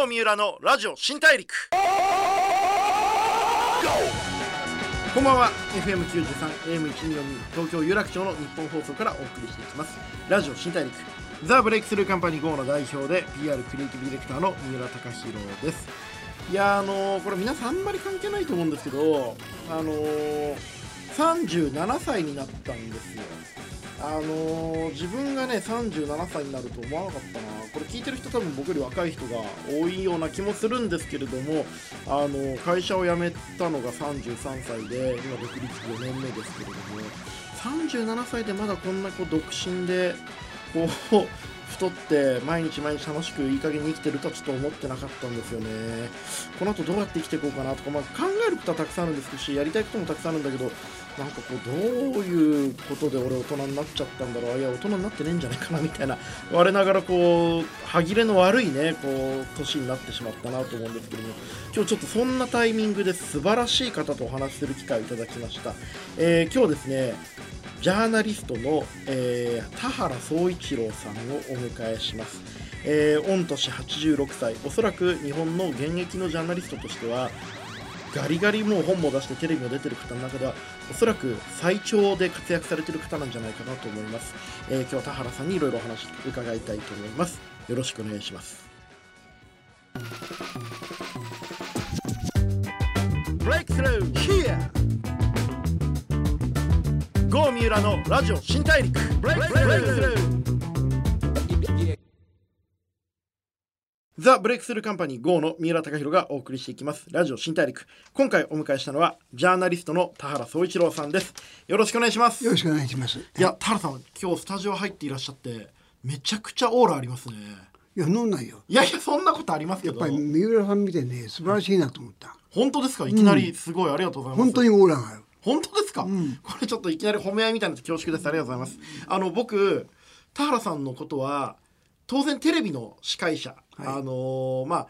郷三浦のラジオ新大陸。こんばんは。FM93 AM124 東京有楽町の日本放送からお送りしていきます。ラジオ新大陸。ザ・ブレイクスルーカンパニー GO の代表で PR クリエイティブディレクターの三浦貴弘です。いやあのーこれ皆さんあんまり関係ないと思うんですけどあのー37歳になったんですよ。あのー自分がね37歳になると思わなかったな。これ聞いてる人多分僕より若い人が多いような気もするんですけれどもあの会社を辞めたのが33歳で今独立5年目ですけれども37歳でまだこんなこう独身でこう太って毎日毎日楽しくいい加減に生きてるとはちょっと思ってなかったんですよね。この後どうやって生きていこうかなとか、まあ、考えることはたくさんあるんですしやりたいこともたくさんあるんだけどなんかこうどういうことで俺大人になっちゃったんだろう。いや大人になってねえんじゃないかなみたいな。我ながらこう歯切れの悪いねこう年になってしまったなと思うんですけども。今日ちょっとそんなタイミングで素晴らしい方とお話しする機会をいただきました、えー今日ですねジャーナリストの、えー田原総一郎さんをお迎えします、えー御年86歳。おそらく日本の現役のジャーナリストとしてはガリガリもう本も出してテレビも出てる方の中ではおそらく最長で活躍されてる方なんじゃないかなと思います、えー今日は田原さんにいろいろお話伺いたいと思います。よろしくお願いします。ブレイクスルー Here! GO 三浦のラジオ新大陸。ブレイクスルーザ・ブレイクスルーカンパニー GO の三浦貴弘がお送りしていきます。ラジオ新大陸。今回お迎えしたのはジャーナリストの田原総一郎さんです。よろしくお願いします。よろしくお願いします。いいや田原さん今日スタジオ入っていらっしゃってめちゃくちゃオーラありますね。や、飲んないよ。いやいやそんなことありますけど。やっぱり三浦さん見てね、素晴らしいなと思った。本当ですか？いきなりすごいありがとうございます、本当にオーラがある。本当ですか、これちょっといきなり褒め合いみたいな恐縮です。ありがとうございます。あの僕田原さんのことは当然テレビの司会者、あのーまあ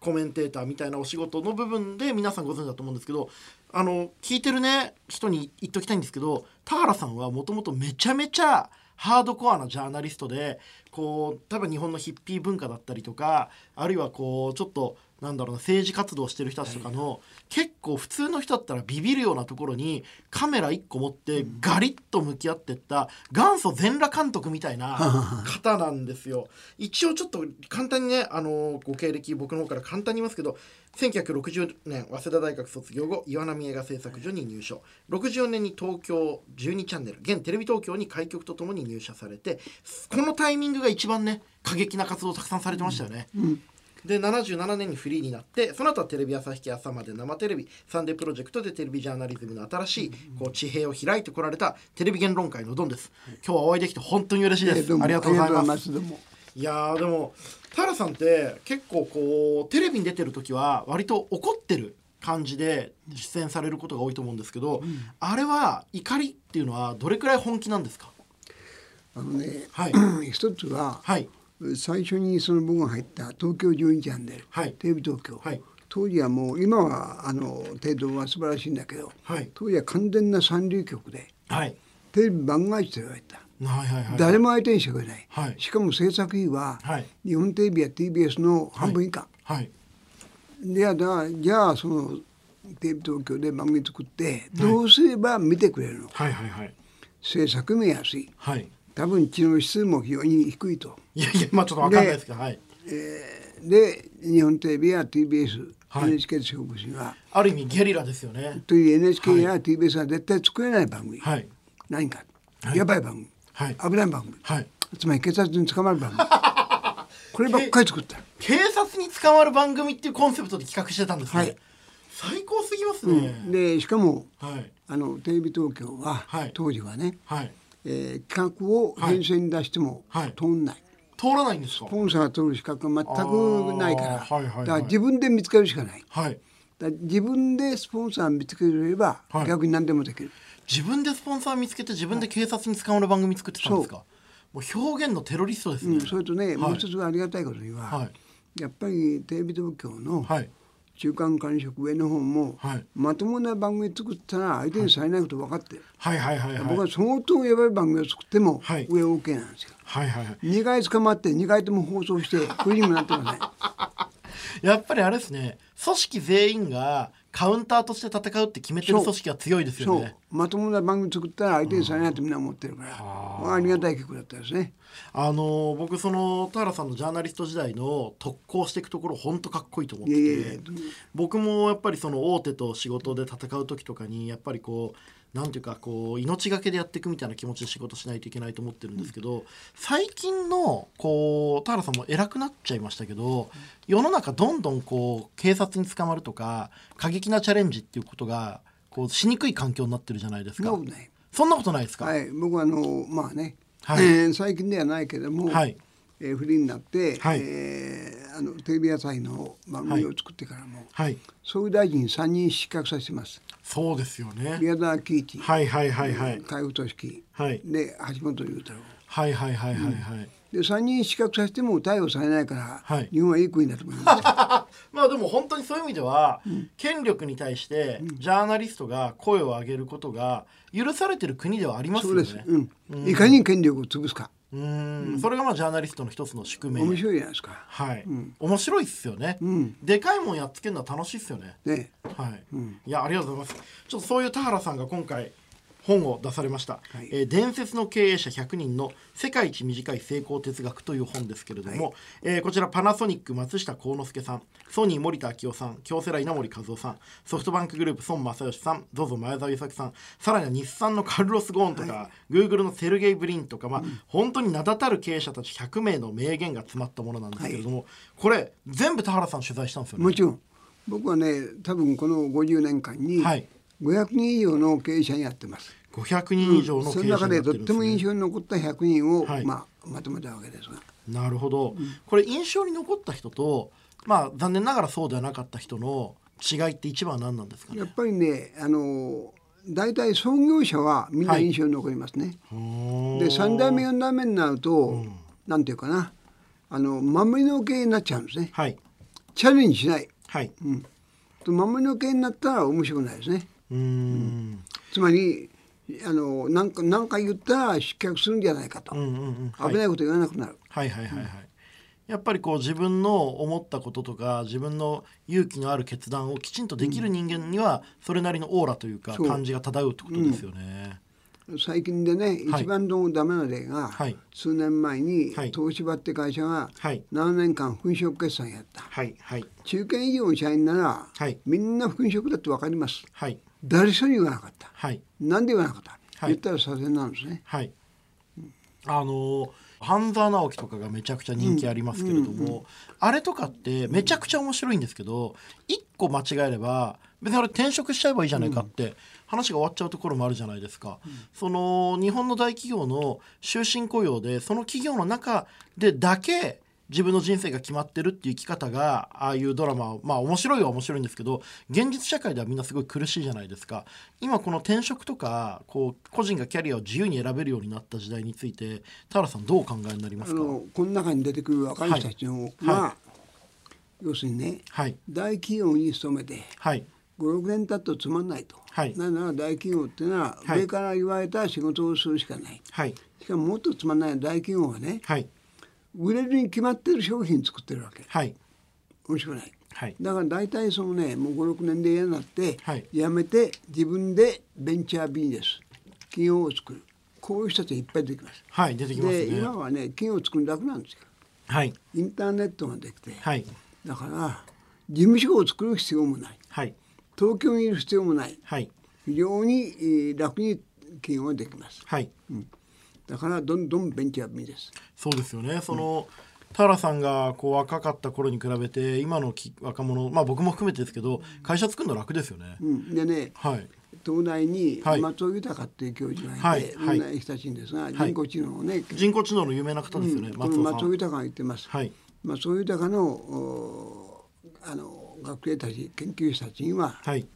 コメンテーターみたいなお仕事の部分で皆さんご存知だと思うんですけどあの聞いてるね人に言っときたいんですけど田原さんはもともとめちゃめちゃハードコアなジャーナリストでこう多分日本のヒッピー文化だったりとかあるいはこうちょっとなんだろうな政治活動してる人たちとかの、結構普通の人だったらビビるようなところにカメラ1個持ってガリッと向き合ってった元祖全裸監督みたいな 方なんですよ。一応ちょっと簡単にねあのご経歴僕の方から簡単に言いますけど1960年早稲田大学卒業後岩波映画制作所に入所。64年に東京12チャンネル現テレビ東京に開局とともに入社されてこのタイミングが一番ね過激な活動をたくさんされてましたよね。で77年にフリーになってその後はテレビ朝日系朝まで生テレビサンデープロジェクトでテレビジャーナリズムの新しいこう地平を開いてこられたテレビ言論会のドンです。今日はお会いできて本当に嬉しいです、えどうも。ありがとうございます。いやーでも田原さんって結構こうテレビに出てる時は割と怒ってる感じで出演されることが多いと思うんですけど、あれは怒りっていうのはどれくらい本気なんですか？あのね、はい。一つは、はい最初にその僕が入った東京12チャンネル、はい。テレビ東京、はい。当時はもう今はあの程度は素晴らしいんだけど、はい。当時は完全な三流局ではい。テレビ番外地と言われた。はいはいはい誰も相手にしてくれない、はい。しかも制作費ははい。日本テレビや TBS の半分以下、はい。でやだじゃあそのテレビ東京で番組作ってどうすれば見てくれるのか、はいはいはい。制作も安い。はい多分知能指数も非常に低いと。いやいやまあちょっとわかんないですけどはい。で日本テレビや TBS、はい。NHK で勝負しはある意味ゲリラですよね。という NHK や TBS は絶対作れない番組、はい。何か、はい。やばい番組、はい。危ない番組、はい。つまり警察に捕まる番組。こればっかり作った。警察に捕まる番組っていうコンセプトで企画してたんですね、はい。最高すぎますね、でしかもはい。あのテレビ東京は、はい。当時はね、はいえー企画を編成に出してもはい。通んない、通らないんですか？スポンサーが取る資格が全くないから、はいはいはい。だから自分で見つけるしかない。はい。だ自分でスポンサー見つければ、はい。逆に何でもできる。自分でスポンサー見つけて自分で警察に捕まる番組作ってたんですか？もう表現のテロリストですね、うん、それとね、はい。もう一つありがたいことには、はい。やっぱりテレビ東京のはい中間管理職上の方も、はい。まともな番組作ったら相手にされないこと分かってる、はいはいはいはい。僕は相当やばい番組を作ってもはい。上 OK なんですよ。はいはいはい。2回捕まって2回とも放送してクリームになってません。やっぱりあれですね。組織全員がカウンターとして戦うって決めてる組織は強いですよね。まともな番組作ったら相手にされないとみんな思ってるから、まあ、ありがたい曲だったですね。あの僕その田原さんのジャーナリスト時代の特攻していくところ本当かっこいいと思ってて。僕もやっぱりその大手と仕事で戦う時とかにやっぱりこうなんていうかこう命がけでやっていくみたいな気持ちで仕事しないといけないと思ってるんですけど、最近のこう田原さんも偉くなっちゃいましたけど世の中どんどんこう警察に捕まるとか過激なチャレンジっていうことがこうしにくい環境になってるじゃないですか。そんなことないそんなことないですか？はい。僕はあのまあね、はい。えー最近ではないけども、はいえーフリーになって、はい。えーあのテレビ朝日の番組を作ってからも、はい。総理大臣3人失格させてます。そうですよね。宮沢喜一、はいはいはいはい。海部俊樹、はい。で橋本龍太郎。はいはいはいはいはい、で3人失格させても逮捕されないから、はい。日本はいい国だと思います。よ まあでも本当にそういう意味では、権力に対してジャーナリストが声を上げることが許されてる国ではありますそうよね。です、うん、いかに権力を潰すかうん。それがまあジャーナリストの一つの宿命。面白いじゃないですか。はい、面白いっすよね、ん。でかいもんやっつけるのは楽しいっすよね。ね。はい、いやありがとうございます。ちょっとそういう田原さんが今回本を出されました、はい。えー伝説の経営者100人の世界一短い成功哲学という本ですけれども、えーこちらパナソニック松下幸之助さんソニー森田昭夫さん京セラ稲森和夫さんソフトバンクグループ孫正義さん ZOZO 前澤友作さんさらには日産のカルロス・ゴーンとか、グーグルのセルゲイ・ブリンとか、まあ本当に名だたる経営者たち100名の名言が詰まったものなんですけれども、これ全部田原さん取材したんですよね？もちろん。僕はね多分この50年間にはい500人以上の経営者にやってます、500人以上のそ経営者になっての中でとっても印象に残った100人を、はい。まあ、まとめたわけですが。なるほど、これ印象に残った人とまあ残念ながらそうではなかった人の違いって一番は何なんですかね？やっぱりねあの大体創業者はみんな印象に残りますね。で3代目4代目になると、なんていうかな。あの守りの経営になっちゃうんですね。はい。チャレンジしない。はい。と守りの経営になったら面白くないですね。うーん。つまりあのなんかなんか言ったら失脚するんじゃないかと、うんうんうん。はい。危ないこと言わなくなる。はいはいはいはい。やっぱりこう自分の思ったこととか自分の勇気のある決断をきちんとできる人間にはそれなりのオーラというか感じが漂うってことですよね。最近でね、はい。一番どうもダメな例が、はい。数年前に、はい。東芝って会社がはい。7年間粉飾決算やった。はい。はい。中堅以上の社員なら、はい。みんな粉飾だって分かります。はい誰一人言わなかった。はい。なんで言わなかった、はい。言ったら左遷なんですね。はい、あの半沢直樹とかがめちゃくちゃ人気ありますけれども、あれとかってめちゃくちゃ面白いんですけど一個間違えれば別にあれ転職しちゃえばいいじゃないかって話が終わっちゃうところもあるじゃないですか、その日本の大企業の終身雇用でその企業の中でだけ自分の人生が決まってるっていう生き方がああいうドラマまあ面白いは面白いんですけど現実社会ではみんなすごい苦しいじゃないですか。今この転職とかこう個人がキャリアを自由に選べるようになった時代について田原さんどうお考えになりますか？あのこの中に出てくる若い人たちのはいは、は要するにねはい。大企業に勤めてはい。56年経つとつまんないと、はい。なぜなら大企業っていうのははい。上から言われた仕事をするしかない、はい。しかももっとつまんない大企業はねはい売れるに決まってる商品作ってるわけ。はい。面白くない。はい。だから大体そのねもう56年で嫌になって、はい。辞めて自分でベンチャービジネス企業を作る。こういう人たちいっぱい出てきます。はい出てきますでね今はね企業を作るの楽なんですよ。はい。インターネットができて、はい。だから事務所を作る必要もない。はい。東京にいる必要もない。はい。非常にえー楽に企業ができます。はいだからどんどんベンチャービジネスそうですよね。その、田原さんがこう若かった頃に比べて今のき若者まあ僕も含めてですけど会社作るの楽ですよね、うん、でねはい。東大にはい。松尾豊っていう教授がいて、はい。はい。みんな親しいんですが、人工知能をね、人工知能の有名な方ですよね、この松尾さん松尾豊が言ってます、はい。松尾豊のおあの学生たち研究者たちにははい。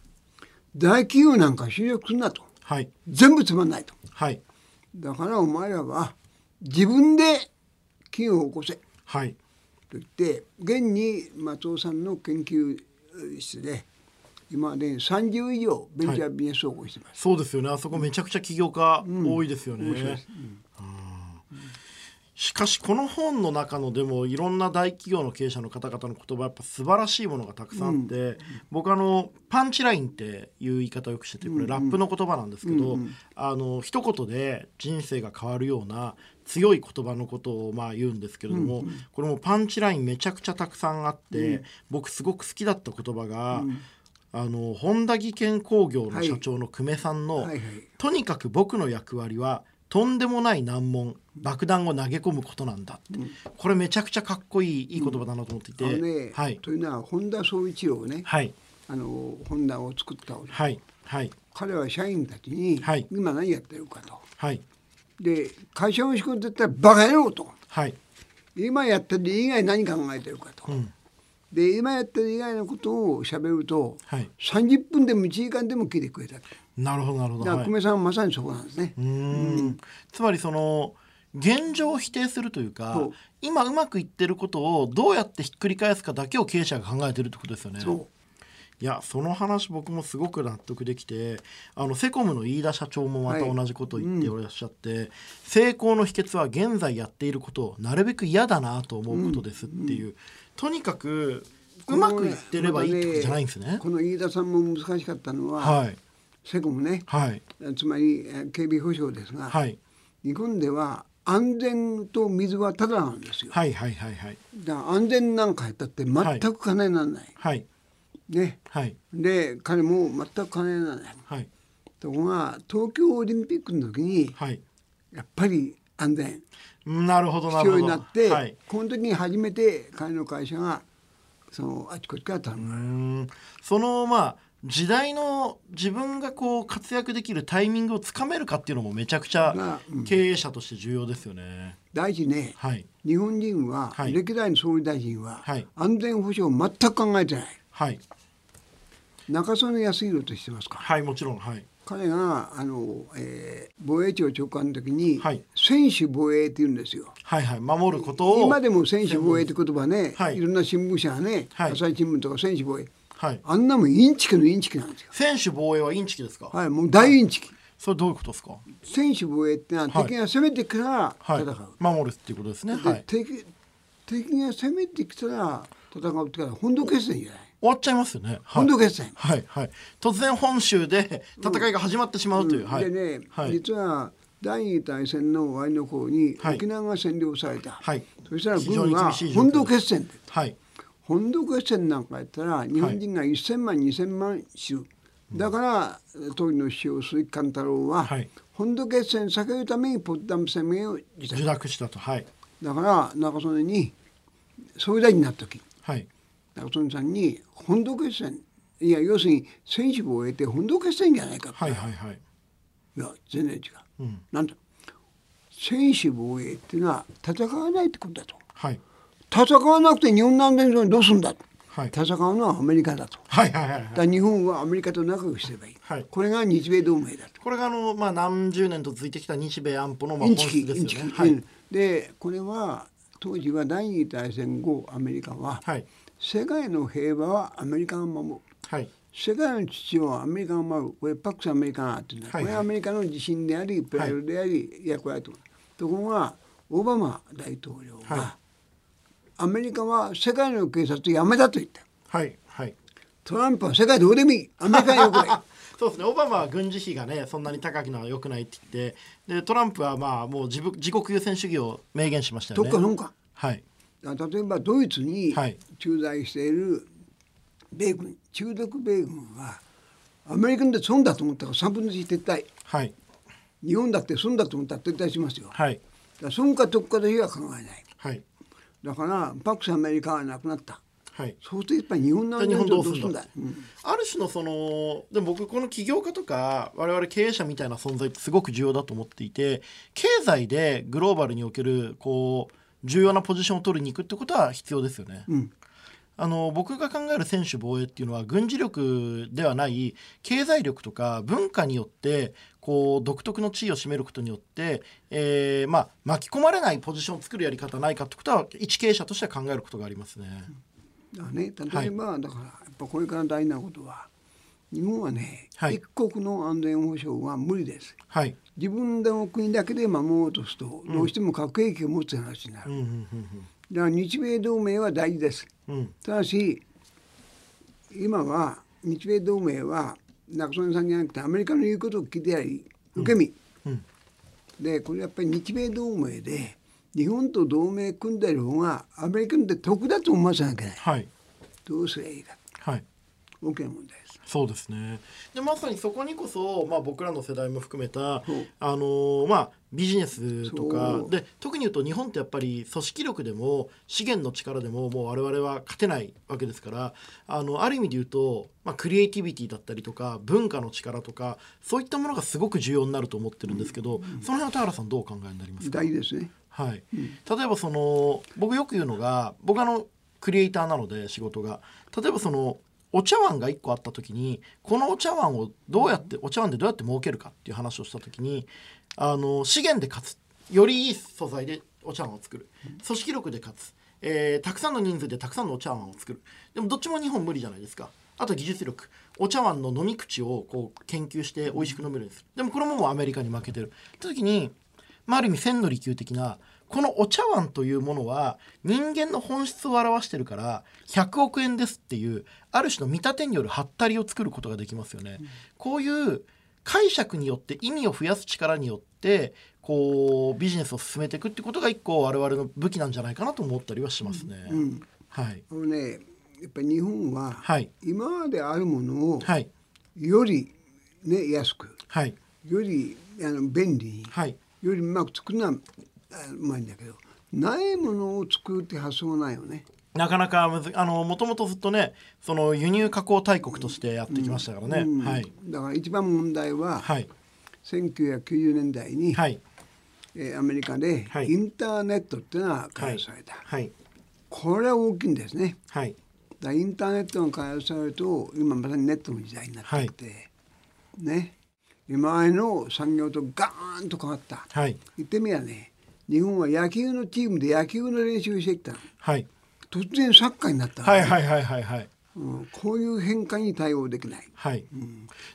大企業なんか就職するなと。はい。全部つまんないと。はいだからお前らは自分で企業を起こせ。はい。と言って現に松尾さんの研究室で今で30以上ベンチャービジネスを起こしてます、そうですよね。あそこめちゃくちゃ起業家多いですよね、面白いですしかしこの本の中のでもいろんな大企業の経営者の方々の言葉やっぱ素晴らしいものがたくさんあって、僕あのパンチラインっていう言い方をよくしててこれラップの言葉なんですけど、あの一言で人生が変わるような強い言葉のことをまあ言うんですけれども、これもパンチラインめちゃくちゃたくさんあって、僕すごく好きだった言葉が、あの本田技研工業の社長の久米さんの、はいはい。とにかく僕の役割はとんでもない難問爆弾を投げ込むことなんだって、これめちゃくちゃかっこいいいい言葉だなと思っていて、ね、はい。というのは本田宗一郎ね、はい。あの本田を作ったはい。はい。彼は社員たちに、はい。今何やってるかと。はい。で会社の仕事って言ったらバカ野郎と。はい。今やってる以外何考えてるかと、んで今やってる以外のことを喋ると、はい。30分でも1時間でも聞いてくれたなるほどなるほど、久米さんはまさにそこなんですね。う、ーん。つまりその現状を否定するというか今うまくいってることをどうやってひっくり返すかだけを経営者が考えてるってことですよね。そういやその話僕もすごく納得できてあのセコムの飯田社長もまた同じことを言っておらっしゃって、成功の秘訣は現在やっていることをなるべく嫌だなと思うことですっていう、とにかくうまくいってればいいってことじゃないんですね。この飯田さんも難しかったのは、はい。セコムね。はい。つまりえー警備保障ですが、はい。日本では安全と水はただなんですよ、はいはいはいはい。だ安全なんかやったって全く金にならない、はいね。はい。で彼も全く金にない。はい。ところが東京オリンピックの時にはい。やっぱり安全。なるほどな必要になって、はい。この時に初めて彼の会社がそのあちこちから頼む、うーん。そのまあ時代の自分がこう活躍できるタイミングをつかめるかっていうのもめちゃくちゃ経営者として重要ですよね。第一ね。はい。日本人は、はい。歴代の総理大臣は、はい。安全保障を全く考えてない。はい中曽根康弘としてますか？はいもちろんはい。彼があの、えー防衛庁長官の時に、はい。専守防衛って言うんですよ。はいはい。守ることを。今でも専守防衛って言葉ね、はい。い、ろんな新聞社がね、はい。朝日新聞とか専守防衛。はい。あんなもんインチキのインチキなんですよ。専守防衛はインチキですか、はいもう大インチキ。それどういうことですか？専守防衛ってのははい。敵が攻めてきたらはい。戦う、守るっていうことですね。ではい。敵敵が攻めてきたら戦うってから本土決戦じゃない終わっちゃいますよね。はい。本土決戦、はいはい。突然本州で戦いが始まってしまうという、はい。でね、はい。実は第二次大戦の終わりの頃にはい。沖縄が占領された、はい。そしたら軍が本土決戦。ではい。本土決戦なんかやったら日本人が1,000万2,000万死ぬ、だから当時の首相鈴木貫太郎は、はい。本土決戦避けるためにポッダム宣言を自受宅諾したと。はい。だから中曽根に総理大臣になった時。はい中曽根さんに本土決戦いや要するに専守防衛って本土決戦じゃないかって、はいはいはい。いや全然違う、うん。なんだ専守防衛っていうのは戦わないってことだと。はい。戦わなくて日本なんでどうすんだと、はい。戦うのはアメリカだと。はいはいはいはい。だ日本はアメリカと仲良くすればいい、はい。これが日米同盟だと。これがあの、まあ、何十年と続いてきた日米安保のまあ本質ですよね。はい。うん。でこれは当時は第二次大戦後アメリカは、はい世界の平和はアメリカが守る。はい。世界の秩序はアメリカが守る。これパックスアメリカがあってね、はいはい。これはアメリカの自信でありプライドであり、役割とところがオバマ大統領が、はい。アメリカは世界の警察をやめたと言った。はい。はい。トランプは世界どうでもいい。アメリカはよくないそうですね。オバマは軍事費がねそんなに高くのは良くないって言って。でトランプはまあもう自分自国優先主義を明言しましたよね。どっかのんか。はい例えばドイツにはい。駐在している米軍中独米軍はアメリカで損だと思ったから3分の1撤退。はい。日本だって損だと思ったら撤退しますよ。だかはいら損か得かだけは考えない。はい。だからパックスアメリカはなくなった。はい。そうするとやっぱり日本の安全、日本どうするんだ、うん。ある種のそのでも僕この起業家とか我々経営者みたいな存在ってすごく重要だと思っていて経済でグローバルにおけるこう重要なポジションを取りに行くってことは必要ですよね。うんあの僕が考える専守防衛っていうのは軍事力ではない経済力とか文化によってこう独特の地位を占めることによって、えーまあ、巻き込まれないポジションを作るやり方ないかってことは一経営者としては考えることがありますね。だね例えば、だからやっぱこれから大事なことは日本はね、はい。一国の安全保障は無理です。はい。自分の国だけで守ろうとすると、どうしても核兵器を持つ話になる、うんうんだから日米同盟は大事です。うん。うんただし今は日米同盟は中曽根さんじゃなくてアメリカの言うことを聞いてやり受け身、うんでこれやっぱり日米同盟で日本と同盟組んでる方がアメリカにとって得だと思わせなきゃいけない。はい。どうすればいいか。はい。大きな問題そうですね。でまさにそこにこそ、まあ、僕らの世代も含めたあのーまあ、ビジネスとかで特に言うと日本ってやっぱり組織力でも資源の力でももう我々は勝てないわけですからあのある意味で言うと、まあ、クリエイティビティだったりとか文化の力とかそういったものがすごく重要になると思ってるんですけど、その辺は田原さんどうお考えになりますか？大事ですね。はい、例えばその僕よく言うのが僕あのクリエイターなので仕事が。例えばそのお茶碗が1個あった時にこのお茶碗をどうやってお茶碗でどうやって儲けるかっていう話をした時にあの資源で勝つ。よりいい素材でお茶碗を作る。組織力で勝つ、えーたくさんの人数でたくさんのお茶碗を作る。でもどっちも日本無理じゃないですか。あと技術力。お茶碗の飲み口をこう研究して美味しく飲めるんですでもこれももうアメリカに負けてる。って時にまあ、ある意味千利休的なこのお茶碗というものは人間の本質を表してるから100億円ですっていうある種の見立てによるハったりを作ることができますよね。こういう解釈によって意味を増やす力によってこうビジネスを進めていくってことが一個我々の武器なんじゃないかなと思ったりはしますね。うん。はい。あのねやっぱり日本ははい。今まであるものをはい。よりね安くはい。よりあの便利にはい。よりうまく作るのはあうまいんだけどないものを作るって発想がないよね。なかなかむずあのもともとずっとねその輸入加工大国としてやってきましたからね。うん。はい。だから一番問題は、はい。1990年代に、はい。えーアメリカではい。インターネットっていうのが開発された、はい。これは大きいんですね。はい。だインターネットが開発されると今まさにネットの時代になってきて、ね。今までの産業とガーンと変わった。はい。言ってみりゃね日本は野球のチームで野球の練習してきた。のはい。突然サッカーになった。のはいはいはいはいはい。うん、こういう変化に対応できない。はい、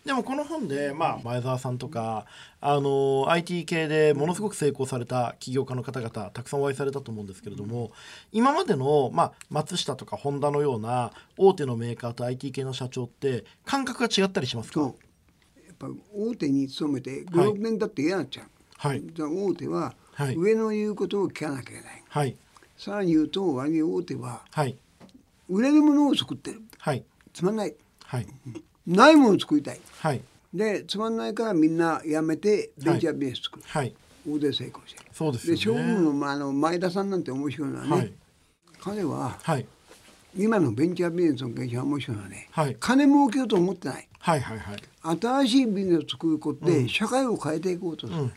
でもこの本で、まあ、前澤さんとかあの IT 系でものすごく成功された起業家の方々たくさんお会いされたと思うんですけれども、今までの、まあ、松下とかホンダのような大手のメーカーと IT 系の社長って感覚が違ったりしますか？やっぱ大手に勤めてはい56年だって嫌になっちゃう、はい。じゃあ大手ははい。上の言うことを聞かなきゃいけない、はい。さらに言うと割に大手ははい。売れるものを作ってる。はい。つまんない。はい。ないものを作りたい。はい。でつまんないからみんな辞めてベンチャービジネス作る、はい。大手成功してる。そうですね。勝負の,、まあ、あの前田さんなんて面白いのはね、はい。彼ははい今のベンチャービジネスの経営者は面白いのはね、はい。金儲けようと思ってない。はいはいはい。新しいビジネスを作ることで社会を変えていこうとする、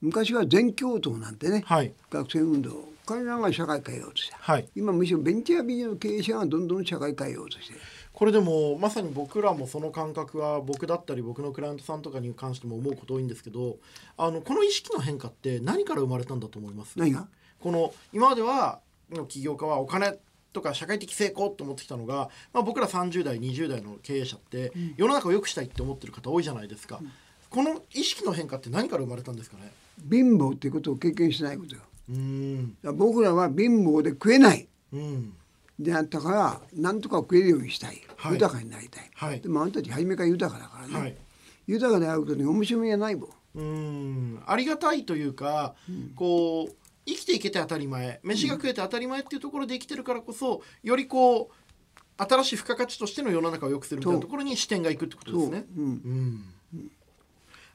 昔は全共闘なんてね、はい。学生運動。彼らが社会変えようとした、はい。今むしろベンチャービジネスの経営者がどんどん社会変えようとしてる。これでもまさに僕らもその感覚は僕だったり僕のクライアントさんとかに関しても思うこと多いんですけどあのこの意識の変化って何から生まれたんだと思います？何が？この今まではの起業家はお金とか社会的成功と思ってきたのが、まあ、僕ら30代20代の経営者って世の中を良くしたいって思ってる方多いじゃないですか、この意識の変化って何から生まれたんですかね？貧乏っていうことを経験しないことよ。うーん僕らは貧乏で食えない。うん。であったからなんとか食えるようにしたい、はい。豊かになりたい、はい。でもあんたたち初めから豊かだからね、はい。豊かであることに面白みはないもん。うーん。ありがたいというか、こう生きていけて当たり前飯が食えて当たり前っていうところで生きてるからこそよりこう新しい付加価値としての世の中を良くするみたいなところに視点がいくってことですね。そううんうん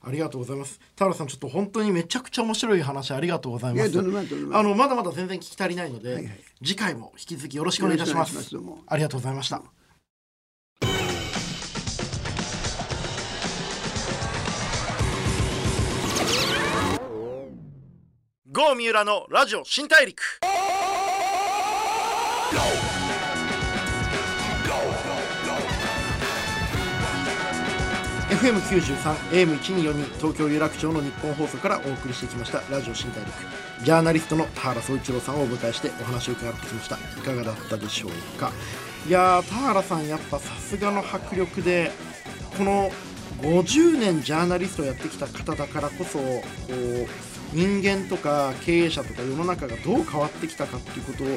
ありがとうございます。田原さん、ちょっと本当にめちゃくちゃ面白い話ありがとうございます。あのまだまだ全然聞き足りないので、はいはい次回も引き続きよろしくお願いいたします。ますありがとうございました。郷三浦のラジオ新大陸。FM 九十三 AM 一二四二東京有楽町の日本放送からお送りしてきましたラジオ新大陸。ジャーナリストの田原総一郎さんをお迎えしてお話を伺ってきました。いかがだったでしょうか？いや田原さんやっぱさすがの迫力でこの50年ジャーナリストをやってきた方だからこそこう人間とか経営者とか世の中がどう変わってきたかっていうことを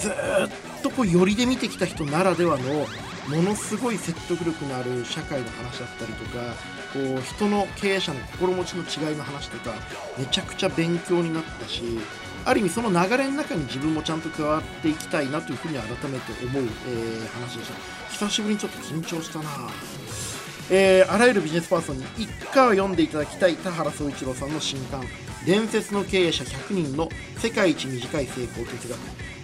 ずっとこう寄りで見てきた人ならではのものすごい説得力のある社会の話だったりとかこう人の経営者の心持ちの違いの話とかめちゃくちゃ勉強になったしある意味その流れの中に自分もちゃんと加わっていきたいなというふうに改めて思う、えー、話でした。久しぶりにちょっと緊張したな。えー、あらゆるビジネスパーソンに一回は読んでいただきたい田原総一郎さんの新刊伝説の経営者100人の世界一短い成功哲学。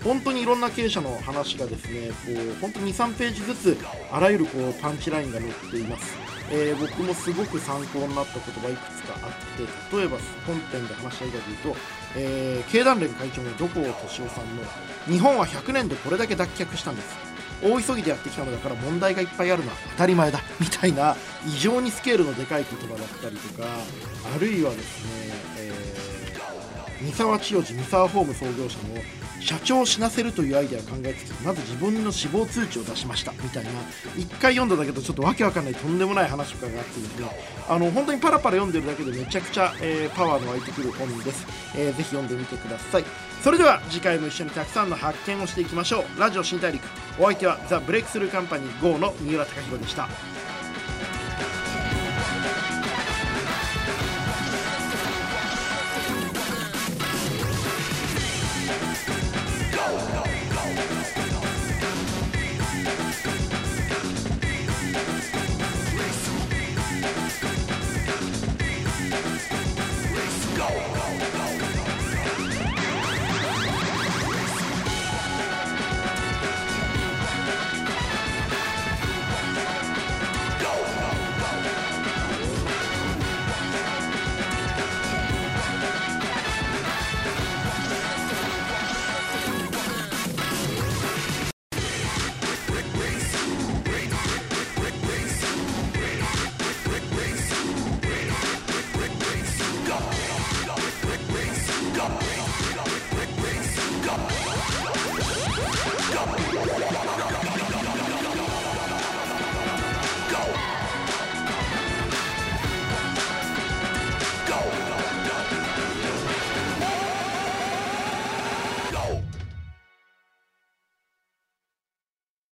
本当にいろんな経営者の話がですねこう本当に23ページずつあらゆるこうパンチラインが載っています、えー、僕もすごく参考になった言葉いくつかあって例えば本編で話したいかというと、えー、経団連会長の土光敏夫さんの日本は100年でこれだけ脱却したんです。大急ぎでやってきたのだから問題がいっぱいあるのは当たり前だ。みたいな異常にスケールのでかい言葉だったりとかあるいはですね、えー、三沢千代治三沢ホーム創業者の社長を死なせるというアイデアを考えつきまず自分の死亡通知を出しました。みたいな1回読んだだけどちょっとわけわかんないとんでもない話とかがあってですね。あの本当にパラパラ読んでるだけでめちゃくちゃ、えー、パワーの湧いてくる本です、えー、ぜひ読んでみてください。それでは次回も一緒にたくさんの発見をしていきましょう。ラジオ新大陸。お相手はザ・ブレイクスルーカンパニー GO の三浦貴弘でした。